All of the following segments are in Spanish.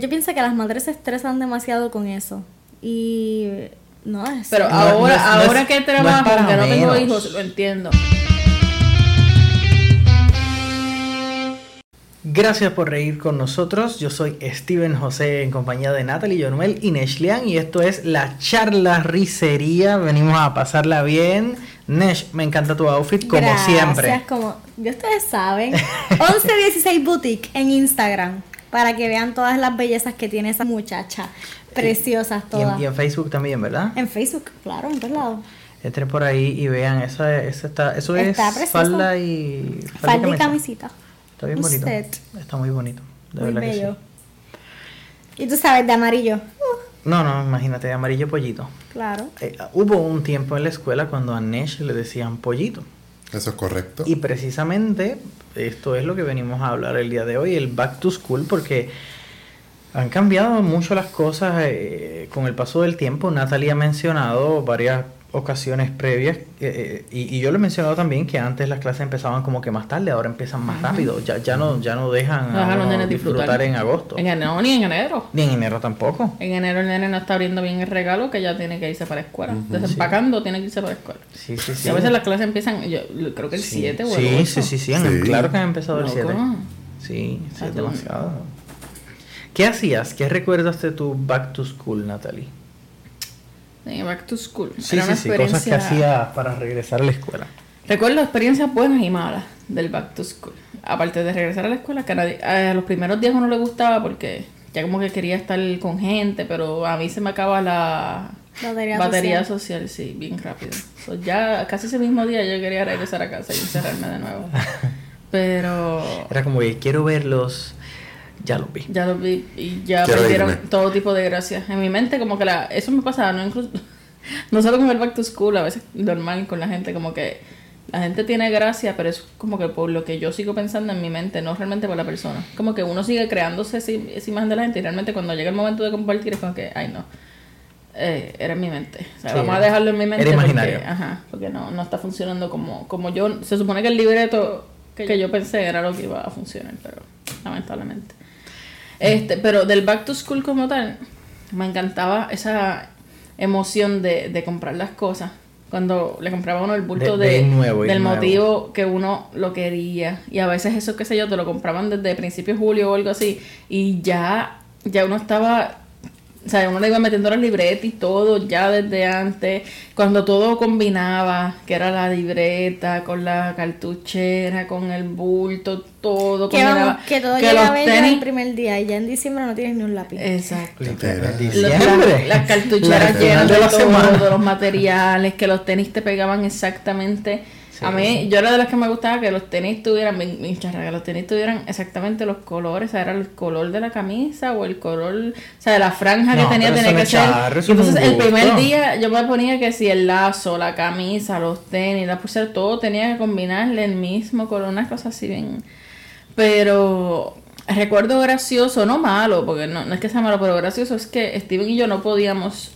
Yo pienso que las madres se estresan demasiado con eso. Y no es. Pero No, ahora, no es- no es- ahora que trabajo, que no tengo hijos, lo entiendo. Gracias por reír con nosotros. Yo soy Steven José en compañía de Natalie Yonuel y Neshlian y esto es la charla ricería. Venimos a pasarla bien. Nesh, me encanta tu outfit como Gracias, siempre. como ya ustedes saben. 1116 Boutique en Instagram. Para que vean todas las bellezas que tiene esa muchacha. Preciosas Y en, todas. y en Facebook también, ¿verdad? En Facebook, claro, en todos lados. Entren por ahí y vean, eso, es- eso, está, eso es precioso. falda y, Falda y camisa. camisita. Está bien Un bonito. set. Está muy bonito. De Muy verdad que sí. bello. Y tú sabes, de amarillo. No, no, imagínate, amarillo pollito. claro. Eh, hubo un tiempo en la escuela cuando a Nesh le decían pollito. Eso es correcto. Y precisamente esto es lo que venimos a hablar el día de hoy, el back to school, porque han cambiado mucho las cosas eh, con el paso del tiempo. Natalie ha mencionado varias ocasiones previas eh, eh, y, y yo le he mencionado también que antes las clases empezaban como que más tarde, ahora empiezan más rápido. Ya, ya no ya no dejan No dejan a los uno nenes disfrutar. disfrutar. en agosto. En enero, ni en enero. Ni en enero tampoco. En enero el nene no está abriendo bien el regalo que ya tiene que irse para la escuela. Desempacando tiene que irse para la escuela. Sí, sí, sí. Y a veces las clases empiezan, yo creo que el Sí. 7 o el Sí, 8. sí, sí, sí, claro que han empezado el Loco. 7. Sí, sí, es demasiado. ¿Qué hacías? ¿Qué recuerdas de tu back to school, Natalie? Sí, back to school. Sí, Era sí, una sí, cosas que experiencia- hacías para regresar a la escuela. Recuerdo experiencias buenas y malas del back to school. Aparte de regresar a la escuela, que a, nadie- a los primeros días uno le gustaba porque ya como que quería estar con gente, pero a mí se me acaba la Batería batería social, sí, bien rápido. So, ya casi ese mismo día yo quería regresar a casa y encerrarme de nuevo. Pero Era como que quiero verlos, ya los vi. ya lo vi y ya Quiero perdieron irme. todo tipo de gracias. En mi mente como que la, eso me pasaba, no incluso no solo con el back to school, a veces normal con la gente como que la gente tiene gracia, pero es como que por lo que yo sigo pensando en mi mente, no realmente por la persona. Como que uno sigue creándose ese- esa imagen de la gente y realmente cuando llega el momento de compartir es como que, ay no, eh, era en mi mente. O sea, Sí, vamos a dejarlo en mi mente era porque, imaginario. ajá, porque no, no está funcionando como, como yo, se supone que el libreto que yo pensé era lo que iba a funcionar, pero lamentablemente. Este, pero del back to school como tal, me encantaba esa emoción de, de comprar las cosas. Cuando le compraba uno el bulto De- de, de nuevo y del nuevo. motivo que uno lo quería. Y a veces eso, qué sé yo, te lo compraban desde principios de julio o algo así. Y ya, ya uno estaba o sea, uno le iba metiendo la libreta y todo ya desde antes, cuando todo combinaba, que era la libreta con la cartuchera, con el bulto, todo Que, vamos, que todo Que llega los tenis- el primer día y ya en diciembre no tienes ni un lápiz. Exacto. Diciembre. las, las cartucheras La llenas de, de la semana. todos los materiales, que los tenis te pegaban exactamente. Sí. A mí, yo era de las que me gustaba que los tenis tuvieran, charra, que los tenis tuvieran exactamente los colores, o sea, era el color de la camisa o el color, o sea, de la franja No, que tenía, tenía que ser. Y entonces el primer día yo me ponía que si el lazo, la camisa, los tenis, la pulsera, todo tenía que combinarle el mismo color, unas cosas así bien. Pero recuerdo gracioso, no malo, porque no, no es que sea malo, pero gracioso es que Steven y yo no podíamos,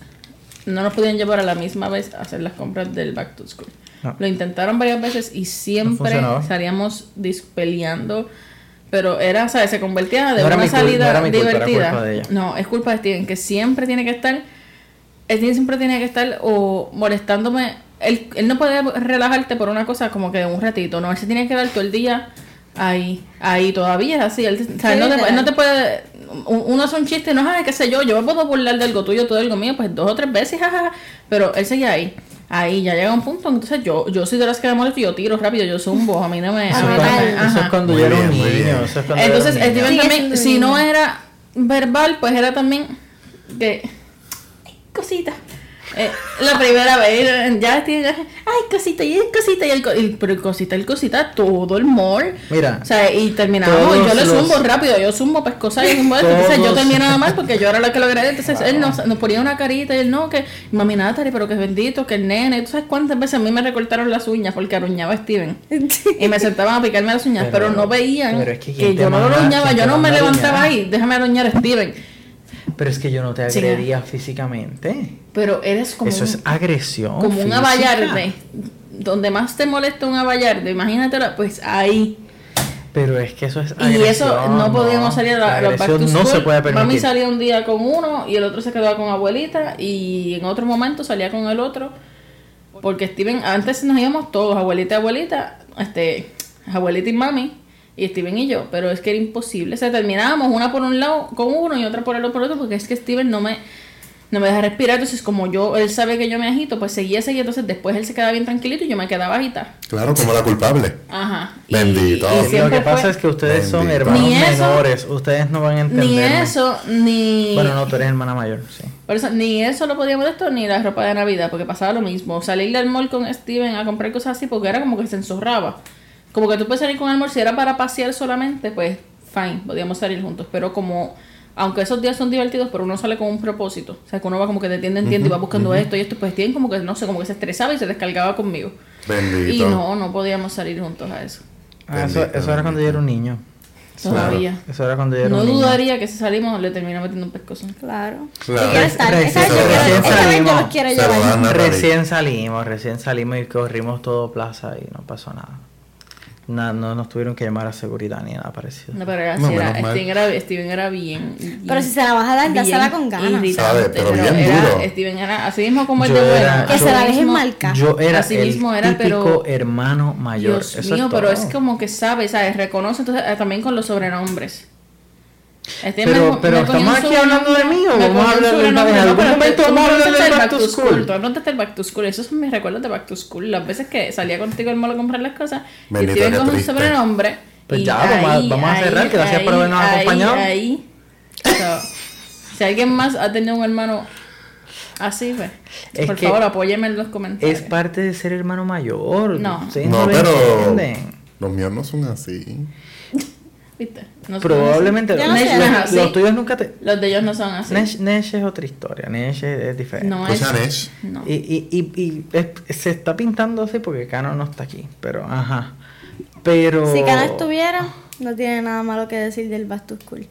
no nos podían llevar a la misma vez a hacer las compras del back to school. No. Lo intentaron varias veces y siempre funcionaba. salíamos dis- peleando. Pero era, ¿sabes? Se convertía de No una salida no culpa, divertida. culpa de. No, es culpa de Steven, que siempre tiene que estar. Steven siempre tiene que estar o molestándome. Él, él no puede relajarte por una cosa como que un ratito, no, él se tiene que quedar todo el día ahí, ahí todavía es así. Él, o sea, Sí, no, te, literal. él no te puede. un- Uno hace un chiste, no sabes qué sé yo, yo me puedo burlar de algo tuyo, todo algo mío, pues dos o tres veces, jajaja. Pero él sigue ahí. Ahí ya llega un punto, entonces yo, yo soy de las que me molesto y yo tiro rápido, yo zumbo, a mí no me. a Eso mí es no me- cuando, eso es cuando yo era un niño. Eso es cuando yo era Entonces, un niño. Steven también, si no era verbal, pues era también que. "Ay, Cosita. Eh, la primera vez, ya ya, ay, cosita, y el cosita, y el, co- y- pero el cosita, el cosita, todo el mall. Mira, O sea, y terminamos, yo le los- zumbo rápido, yo zumbo pescosas y zumbo esto, entonces yo terminaba mal porque yo era la que lo agredí, entonces él nos, nos ponía una carita y él no, que mami Natalie, pero que es bendito, que el nene, ¿tú sabes cuántas veces a mí me recortaron las uñas porque aruñaba a Steven? Y me sentaban a picarme las uñas, pero, Pero- no veían pero es que que, ¿quién te yo no lo aruñaba, yo no me levantaba ahí, déjame aruñar a Steven. Pero es que yo no te Sí. agredía físicamente. Pero eres como Eso un, es agresión. como un avallarde. Donde más te molesta un avallarde, imagínatelo, pues ahí. Pero es que eso es Y eso agresión, no podíamos salir a, la- La back to agresión no se puede Mami permitir. salía un día con uno y el otro se quedaba con abuelita y en otro momento salía con el otro. Porque Steven, antes nos íbamos todos, abuelita y abuelita, este, abuelita y mami, y Steven y yo, pero es que era imposible. O sea, terminábamos una por un lado con uno y otra por el otro por otro, porque es que Steven no me, no me deja respirar. Entonces, como yo, él sabe que yo me agito, pues seguía, seguía. Entonces, después él se quedaba bien tranquilito y yo me quedaba agita. Claro, como la culpable. Ajá. Y- Bendito. y Lo que pasa fue- es que ustedes son hermanos Ni eso- menores, ustedes no van a entender. Ni eso, ni. Bueno, no, tú eres hermana mayor, sí. Por eso, ni eso lo podíamos de esto, ni la ropa de Navidad, porque pasaba lo mismo. Salir del mall con Steven a comprar cosas así, porque era como que se enzorraba. Como que tú puedes salir con el mall, si era para pasear solamente, pues fine, podíamos salir juntos. Pero como, aunque esos días son divertidos, pero uno sale con un propósito. O sea, que uno va como que de tienda en tienda y va buscando esto y esto, pues Steven como que, no sé, como que se estresaba y se descargaba conmigo. Bendito. Y no, no podíamos salir juntos a eso. Ah, eso, era cuando yo era un niño. Todavía. Eso era cuando yo era No un niño. dudaría que si salimos le termina metiendo un pescozo. Claro. Claro. Yo quiero estar. Recién- recién salimos. Recién salimos, recién salimos y corrimos todo plaza y no pasó nada. Na- no nos tuvieron que llamar a seguridad ni nada parecido. No, pero era, No, era-. Steven, era, Steven era bien, bien- Pero si se la vas a dar, dásela con ganas. Sabe, pero bien era- duro. Steven era así mismo como el Yo de era- bueno. Que se la mismo- marcar. Yo era Así el era, típico pero- hermano mayor. Dios Eso mío, es pero es como que sabe, ¿sabes? Reconoce entonces eh, también con los sobrenombres. Este Pero- me- pero me ¿estamos aquí hablando de mí o vamos a hablar del- sobrenombre, en no, algún pero momento tú vamos a me hablar del el back to school? Tú me contaste el back to school. Esos son mis recuerdos de back to school. Las veces que salía contigo al mall a comprar las cosas y Steven qué con un sobrenombre. Pues y ya, vamos a- ahí, vamos a cerrar, ahí, gracias por ahí, habernos ahí, acompañado. Ahí, So, si alguien más ha tenido un hermano así, pues, Es por favor, apóyeme en los comentarios. Es parte de ser hermano mayor. No. No, lo pero entienden. los míos no son así. ¿Viste? No Probablemente Yo no los, los- los tuyos nunca te. Los de ellos no son así. Nesh, Nesh es otra historia. Nesh es, es diferente. No Pues es. Nesh. No. Y, y, y, y es- se está pintando así porque Cano no está aquí. Pero, ajá. Pero. Si Cana estuviera, no tiene nada malo que decir del Back to School.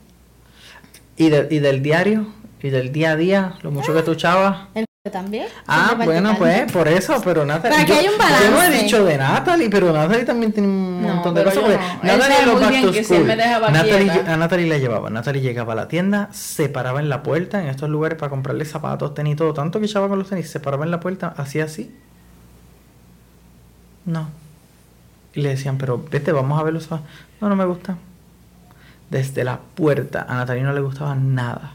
Y, de- y del diario. Y del día a día. Lo mucho que tú echabas. El también. Ah, bueno, pues por eso, pero Natalie. Pero aquí yo, hay un yo no he dicho de Natalie, pero Natalie también tiene un montón de cosas. Natalie los back to school. Natalie, a Natalie la llevaba. Natalie llegaba a la tienda, se paraba en la puerta en estos lugares para comprarle zapatos, tenis, todo. Tanto que echaba con los tenis, se paraba en la puerta, hacía así. No. Y le decían, pero vete, vamos a ver los zapatos. No, no me gusta. Desde la puerta a Natalie no le gustaba nada.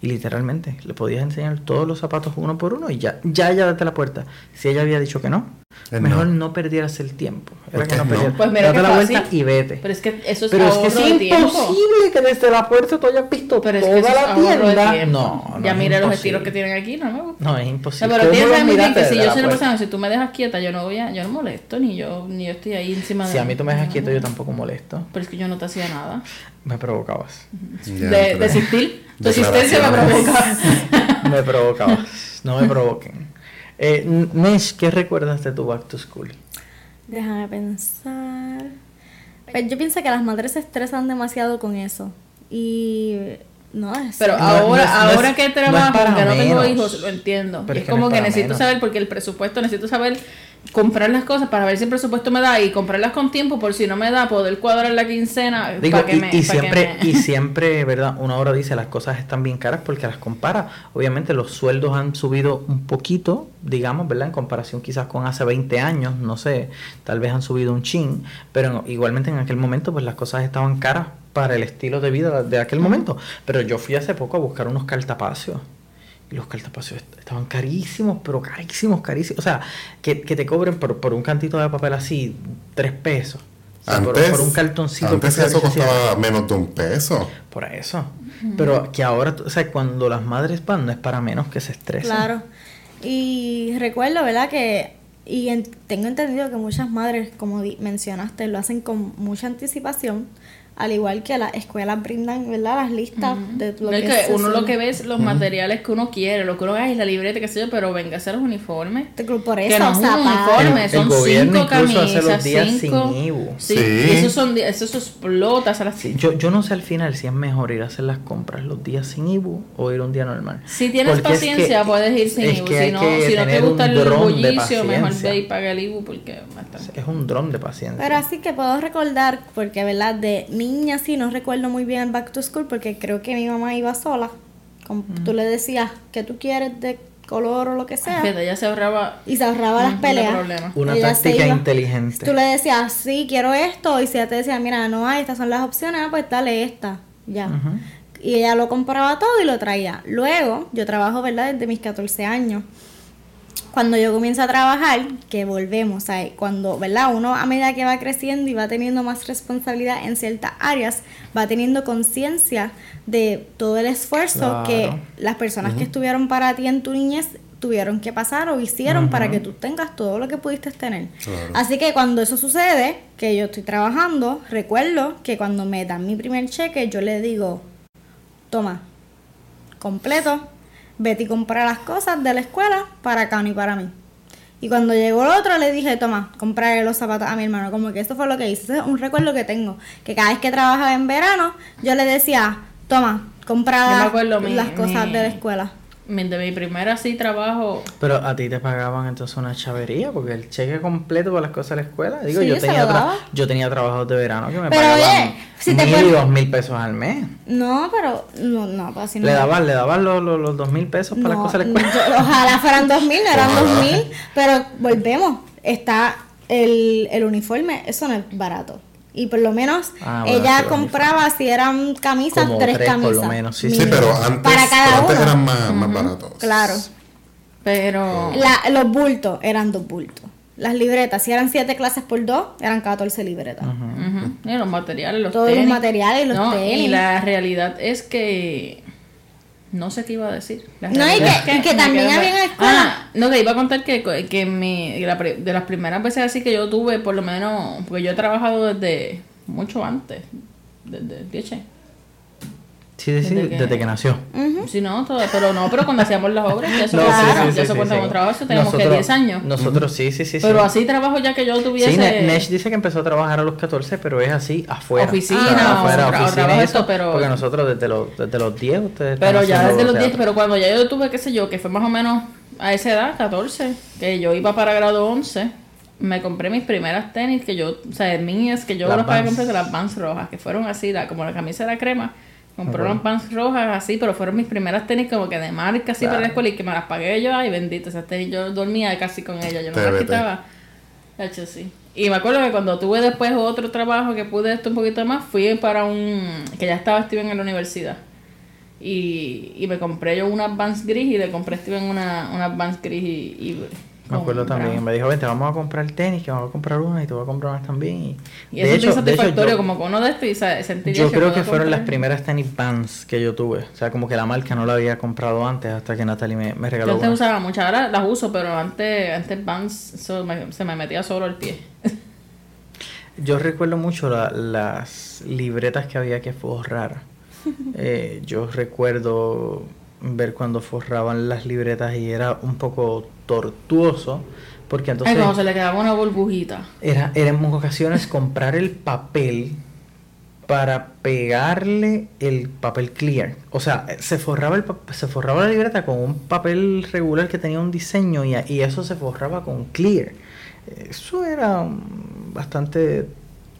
Y literalmente le podías enseñar todos los zapatos uno por uno y ya, ya ella desde la puerta. Si ella había dicho que no, mejor no. no. perdieras el tiempo. Era ¿Por que no no? perdieras. Pues mira Date la fácil. vuelta y vete. Pero es que eso es Pero es que es imposible que desde la puerta tú hayas visto Pero es toda que es la ahorro de tienda. No, no ya es mira los estilos que tienen aquí, no me gusta. No, es imposible. pero ¿Cómo tienes que bien miraste que si yo la soy una persona, si tú me dejas quieta, yo no voy a, yo no molesto, ni yo, ni yo estoy ahí encima de Si a mí tú me dejas quieto, yo tampoco molesto. Pero es que yo no te hacía nada. Me provocabas. De, desistir. Tu existencia me Declaraciones. provoca. me provocabas. No me provoquen. Eh, Nesh, ¿qué recuerdas de tu back to school? Déjame pensar. Pues yo pienso que las madres se estresan demasiado con eso. Y no es. Pero No, ahora, no es- no ahora es- que no es trabajo, para que no tengo hijos, lo entiendo. Pero Y es es que no como es que necesito menos. saber, porque el presupuesto, necesito saber comprar las cosas para ver si el presupuesto me da y comprarlas con tiempo, por si no me da, poder cuadrar la quincena. Digo, para que y, me, siempre, me- y siempre, ¿verdad? Una hora dice las cosas están bien caras porque las compara. Obviamente los sueldos han subido un poquito, digamos, ¿verdad? En comparación quizás con hace 20 años, no sé, tal vez han subido un chin, pero igualmente en aquel momento pues las cosas estaban caras para el estilo de vida de aquel momento. Pero yo fui hace poco a buscar unos cartapacios. Y los cartapacios est- estaban carísimos, pero carísimos, carísimos. O sea, que, que te cobren por, por un cantito de papel así, tres pesos. O sea, Antes, por, un cartoncito. antes que eso costaba menos de un peso. por eso. Pero que ahora, o sea, cuando las madres van, no es para menos que se estresen. Claro. Y recuerdo, ¿verdad? Que. Y en- tengo entendido que muchas madres, como mencionaste, lo hacen con mucha anticipación. Al igual que las escuelas brindan, ¿verdad? Las listas de lo No es que, que uno lo que ve es los materiales que uno quiere, lo que uno ay, la libreta, qué sé yo, pero venga a hacer los uniformes. Por que eso, no es un uniforme, El- son el gobierno cinco incluso hace camisas, los días cinco. sin IBU. Sí, esos son, eso, explota, se las- Sí, yo, yo no sé al final si es mejor ir a hacer las compras los días sin IBU o ir un día normal. Si tienes Porque es que- paciencia, puedes ir sin es IBU. que Si no, que si no te gusta el bullicio, mejor ve y paga el IBU porque. Es un dron de paciencia. Pero así que puedo recordar, porque verdad, de niña sí no recuerdo muy bien el back to school, porque creo que mi mamá iba sola. Como Tú le decías que tú quieres de color o lo que sea. Ella se ahorraba Y se ahorraba las peleas. Una Ella táctica inteligente. Tú le decías, sí, quiero esto. Y si ella te decía, mira, no hay, estas son las opciones, ah, pues dale esta. Ya. Y ella lo compraba todo y lo traía. Luego, yo trabajo, ¿verdad? Desde mis 14 años. Cuando yo comienzo a trabajar, que volvemos a cuando, ¿verdad? Uno a medida que va creciendo y va teniendo más responsabilidad en ciertas áreas, va teniendo conciencia de todo el esfuerzo Claro. que las personas que estuvieron para ti en tu niñez tuvieron que pasar o hicieron para que tú tengas todo lo que pudiste tener. Claro. Así que cuando eso sucede, que yo estoy trabajando, recuerdo que cuando me dan mi primer cheque, yo le digo, toma, completo, vete y compra las cosas de la escuela para Cano y para mí. Y cuando llegó el otro le dije, toma, comprarle los zapatos a mi hermano. Como que eso fue lo que hice. Ese es un recuerdo que tengo. Que cada vez que trabajaba en verano, yo le decía, toma, compra mi- las cosas mi- de la escuela. Mi- De mi primer así trabajo, Pero a ti te pagaban entonces una chavería porque el cheque completo para las cosas de la escuela. Digo, Sí, yo, tenía tra- yo tenía trabajos de verano que me Pero, pagaban oye, si te mil y dos mil pesos al mes. No, pero no, no, pues así no. Le daban, le daban los, los, los dos mil pesos para las No, cosas de la escuela. yo- ojalá fueran dos mil, no eran dos mil, pero volvemos, está el, el uniforme, eso no es barato. Y por lo menos Ah, bueno, ella compraba, si eran camisas, Como tres tres, por lo camisas. menos, sí, pero antes, Para cada pero antes uno. eran más, más baratos. Claro. pero La- los bultos eran dos bultos. Las libretas, si eran siete clases por dos, eran 14 libretas. Ujú. Y los materiales, los Todos los materiales y los No, tenis. Y la realidad es que. No sé qué iba a decir. La No, y que- es y que me también había en la escuela- Ah, no, te iba a contar que, que mi, de las primeras veces así que yo tuve, por lo menos, porque yo he trabajado desde mucho antes, desde Tieche. Sí, sí, sí, Desde que- desde que nació. Sí, no, todo, pero no, pero cuando hacíamos las obras, ya eso, No, ya sí, sí, eso sí, como trabajo, eso teníamos que Nosotros- 10 años. Nosotros sí, sí, sí. pero sí. así trabajo ya que yo tuviese... Sí, Ne- Nesh dice que empezó a trabajar a los 14, pero es así, afuera. Oficina, O sea, afuera, o oficina y eso, pero- Porque nosotros desde los, desde los 10 ustedes Pero ya desde los 10, teatro. pero cuando ya yo tuve, qué sé yo, que fue más o menos a esa edad, 14, que yo iba para grado 11, me compré mis primeras tenis, que yo, o sea, mías, que yo Las los pagué Vans. completo, las Vans rojas, que fueron así, la, como la camisa era crema. Compré Ok. unas Vans rojas así, pero fueron mis primeras tenis como que de marca así para la Claro. escuela y que me las pagué yo, ay bendito, esas tenis yo dormía casi con ellas, yo no las quitaba. De hecho, sí. Y me acuerdo que cuando tuve después otro trabajo que pude esto un poquito más, fui para un... que ya estaba Steven en la universidad. Y, y me compré yo unas Vans gris y le compré a Steven una, unas Vans gris y... y Me acuerdo también, me dijo, vente, vamos a comprar tenis, que vamos a comprar una y tú vas a comprar unas también. Y, Y eso es de hecho, satisfactorio, yo- como que uno de estos y sentiría Yo creo que fueron las primeras tenis Vans que yo tuve. O sea, como que la marca no la había comprado antes hasta que Natalie me, me Yo regaló antes usaba muchas, ahora las uso, pero antes, antes Vans eso me- se me metía solo el pie. Yo recuerdo mucho la- las libretas que había que forrar. Eh, yo recuerdo ver cuando forraban las libretas y era un poco tortuoso. Porque Ay, entonces como se le quedaba una burbujita. era, era en ocasiones comprar el papel para pegarle el papel clear. O sea, se forraba, el, se forraba la libreta con un papel regular que tenía un diseño y, y eso se forraba con clear. Eso era bastante...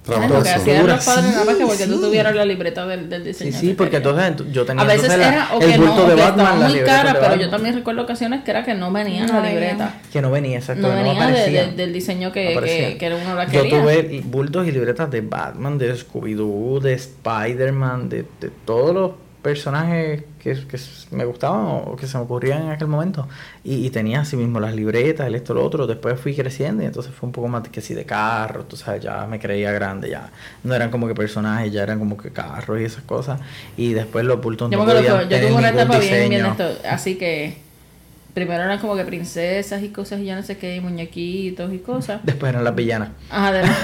Que hacían los Sí, padres nada más que porque tú sí. tuvieras la libreta del, del diseño. Sí, sí, que porque entonces ent- yo tenía A veces entonces la- era o el que bulto no, o de Batman, estaba la muy libreta cara, de pero yo también recuerdo ocasiones que era que no venía No la venía. libreta. Que no venía, exacto. No que venía de- aparecía. de- del diseño que, que, que uno la Yo quería. tuve bultos y libretas de Batman, de Scooby-Doo, de Spider-Man, de, de todos los personajes que, que me gustaban o que se me ocurrían en aquel momento. Y, y tenía así mismo las libretas, el esto, lo otro. Después fui creciendo y entonces fue un poco más que sí de carros, tú sabes, ya me creía grande, ya no eran como que personajes, ya eran como que carros y esas cosas. Y después los bultos Yo no podían yo tener tuve una etapa bien, bien esto, así que primero eran como que princesas y cosas y yo no sé qué, y muñequitos y cosas. Después eran las villanas. Ajá, además.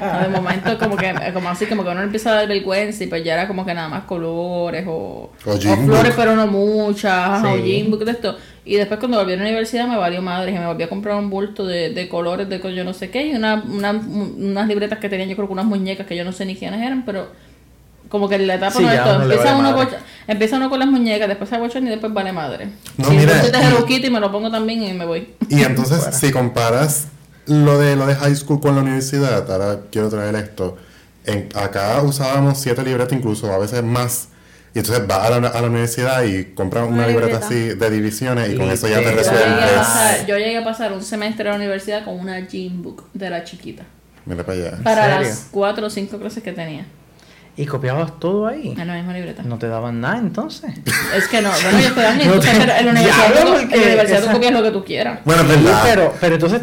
No, de momento como que como así como que uno empieza a dar vergüenza y pues ya era como que nada más colores o, O o flores pero no muchas o Sí. Jim Book de esto. Y después cuando volví a la universidad me valió madre y me volví a comprar un bulto de, de colores de yo no sé qué y una, una- unas libretas que tenían yo creo que unas muñecas que yo no sé ni quiénes eran pero como que en la etapa Sí, no de le empieza vale uno, bocha- empieza uno con las muñecas después se abochan y después vale madre. No, si mira, entonces de y- Kitty me lo pongo también y me voy. Y entonces, si comparas lo de lo de high school con la universidad, ahora quiero traer esto. En, acá usábamos siete libretas, incluso a veces más. Y entonces vas a la, a la universidad y compras una, Una libreta, libreta. así de divisiones y con eso ya te Literal. Yo llegué, a resuelves. pasar, yo llegué a pasar un semestre en la universidad con una gym book de la chiquita. Mira para allá. Para las cuatro o cinco clases que tenía. ¿Y copiabas todo ahí? En la misma libreta. No te daban nada entonces. Es que no, bueno, yo te- sabes que en la universidad, tú, en porque la universidad tú esa- copias lo que tú quieras. Bueno, es Sí, verdad. pero, pero entonces,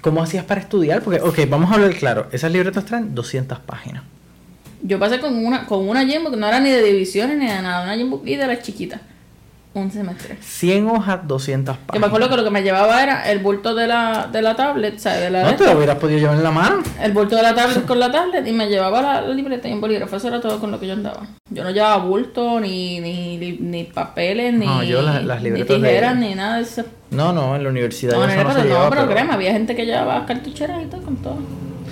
¿cómo hacías para estudiar? Porque, ok, vamos a hablar claro. Esas libretas traen 200 páginas. Yo pasé con una, con una gym book, no era ni de divisiones ni de nada, una book y de las chiquitas. Un semestre. 100 hojas, 200 Que me páginas. acuerdo que lo que me llevaba era el bulto de la, de la tablet, la No de te esta. lo hubieras podido llevar en la mano. El bulto de la tablet con la tablet y me llevaba la, la libreta y un bolígrafo. Eso era todo con lo que yo andaba. Yo no llevaba bulto, ni, ni, ni, ni papeles, ni, No, yo las- ni de- tijeras, ni nada de eso. No, no, en la universidad No, ya no, eso no, pero, se no, llevaba, pero pero- créeme, había gente que llevaba cartucheras y todo con todo.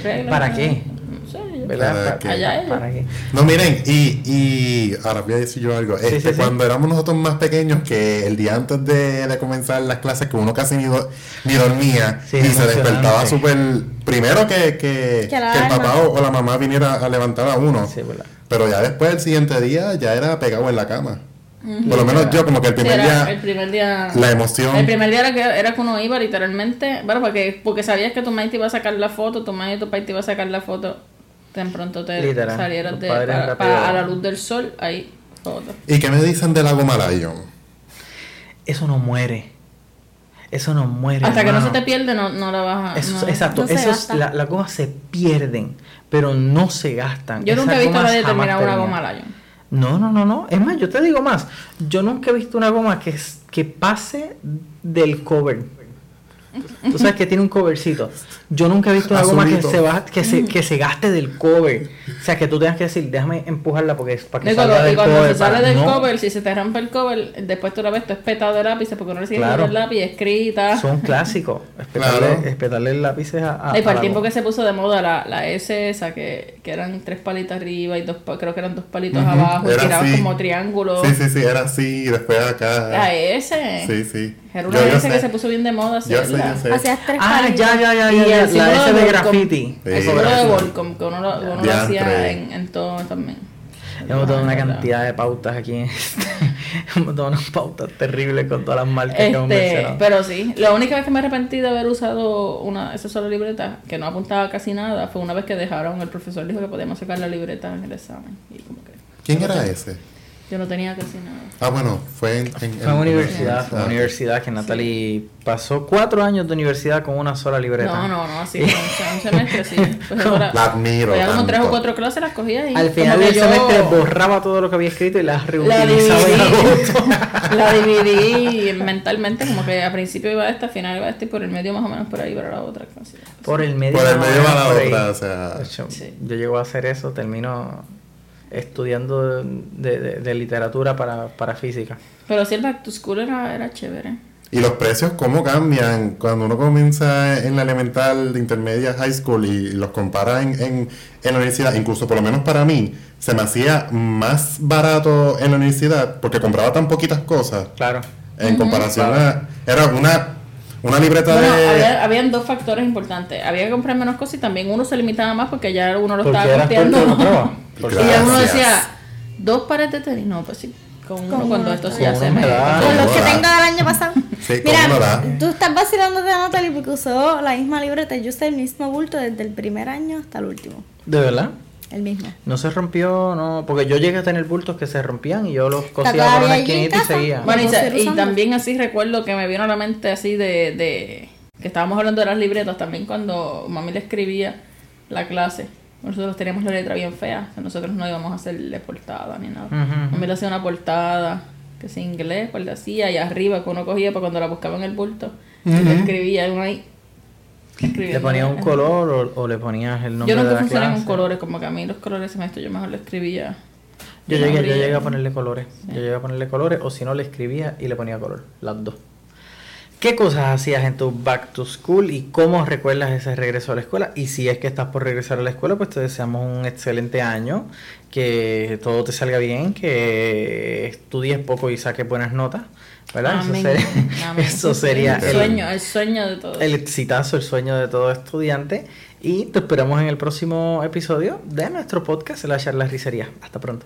Reglas, ¿Para qué? No sé. yo- ¿Verdad? ¿Para Para- qué? Allá ellos. ¿Para qué? No, miren, y, y ahora voy a decir yo algo. Este, sí, sí. Cuando éramos nosotros más pequeños, que el día antes de, de comenzar las clases, que uno casi ni, do- ni dormía Sí, y se despertaba súper. Primero que, que, Que la que el papá o, o la mamá viniera a levantar a uno. Sí, ¿verdad? Pero ya después, el siguiente día, ya era pegado en la cama. Por lo menos yo, como que el Sí, primer era día, el primer día. la emoción. El primer día era que, era que uno iba literalmente. Bueno, porque, porque sabías que tu te iba a sacar la foto, tu madre y tu padre te iba a sacar la foto. Tan pronto te Literal, salieras los de, para- para- a la luz del sol, ahí, foto. ¿Y qué me dicen de la goma Lion? Eso no muere. Eso no muere. Hasta que no se te pierde, no, no la vas a. Eso- no. exacto, no se esos, gasta. la- las gomas se pierden, pero no se gastan. Yo nunca he visto a nadie terminar una goma Lion. No, no, no, no. Es más, yo te digo más. Yo nunca he visto una goma que, que pase del cover. Tú sabes que tiene un covercito. Yo nunca he visto una goma que se, va, que, se, que se gaste del cover. O sea, que tú tengas que decir, déjame empujarla porque es para que salga y del cuando cover. se sale del no, cover, si se te rompe el cover, después tú la ves, tú es petado de lápices porque no le sigue Claro. el lápiz escrita. Son clásicos. Espetarle, Claro. espetarle lápices a, a- y para el la tiempo que se puso de moda la, la S esa, que, que eran tres palitos arriba y dos, creo que eran dos palitos Ujú, abajo y era tirados así. como triángulos. Sí, sí, sí, era así y después acá. La S. Sí, sí. Era una Yo- yo que se puso bien de moda Yo sé, yo sé. Hacías tres Ah, ya, ya, ya, ya, La S de graffiti. Símbolo de eso. Volcom, que uno lo, uno lo Diantre. hacía en, en todo también. Hemos dado una Ah, cantidad de pautas aquí. este- Hemos dado unas pautas terribles con todas las marcas que hemos Este, mencionado. pero sí, la única vez que me arrepentí de haber usado una esa sola libreta, que no apuntaba casi nada, fue una vez que dejaron, el profesor dijo que podíamos sacar la libreta en el examen. Y como que ¿Quién era ese? Yo no tenía casi nada. Ah, bueno, fue en, en, Fue en en- universidad, fue en Ah, universidad que Natalie pasó cuatro años de universidad con una sola libreta. No, no, no, así, un, un semestre, sí. Pues ahora, La admiro Había como tres o cuatro clases, las cogía y Al final del que yo semestre borraba todo lo que había escrito y las la reutilizaba en agosto. dividí, la dividí mentalmente, como que al principio iba a esta, al final iba a esta y por el medio más o menos por ahí para la otra clase. Por el medio. Por el medio va la otra, o sea. Sí. Yo llego a hacer eso, termino estudiando de, de- de literatura para, para física. Pero sí, el back to school era, era chévere. Y los precios, ¿cómo cambian? Cuando uno comienza en la elemental, de intermedia, high school y los compara en, en, en la universidad, incluso por lo menos para mí, se me hacía más barato en la universidad porque compraba tan poquitas cosas Claro. en comparación a... Era una, una libreta Bueno, de... había, habían dos factores importantes. Había que comprar menos cosas y también uno se limitaba más porque ya uno lo Porque estaba costeando. y ya uno decía, dos pares de tenis. No, pues sí, con uno Con cuando esto se uno me... Con los que tengo del año pasado. Sí, Mira, tú estás vacilando de Natalie porque usó la misma libreta. Yo usé el mismo bulto desde el primer año hasta el último. ¿De verdad? El mismo. No se rompió, no, porque yo llegué a tener bultos que se rompían y yo los cosía por una esquinita y seguía. Bueno, y, usando. también así recuerdo que me vino a la mente así de, de... Que estábamos hablando de las libretas también cuando mami le escribía la clase. Nosotros teníamos la letra bien fea. o sea, nosotros no íbamos a hacerle portada ni nada. Mami le hacía una portada, que sea inglés, pues le hacía, y arriba que uno cogía para cuando la buscaba en el bulto, y le escribía uno ahí. ¿Le ponías un color o, o le ponías el nombre Yo de nunca la funcioné con colores, como que a mí los colores se me esto, yo mejor lo escribía. Yo llegué, yo llegué a ponerle colores. Yo llegué a ponerle colores o si no le escribía y le ponía color. Las dos. ¿Qué cosas hacías en tu back to school y cómo recuerdas ese regreso a la escuela? Y si es que estás por regresar a la escuela, pues te deseamos un excelente año, que todo te salga bien, que estudies poco y saques buenas notas, ¿verdad? Eso sería, Amén. eso sería el sueño, el sueño de todo. el exitazo, el sueño de todo estudiante. Y te esperamos en el próximo episodio de nuestro podcast, La Charla Ricería. Hasta pronto.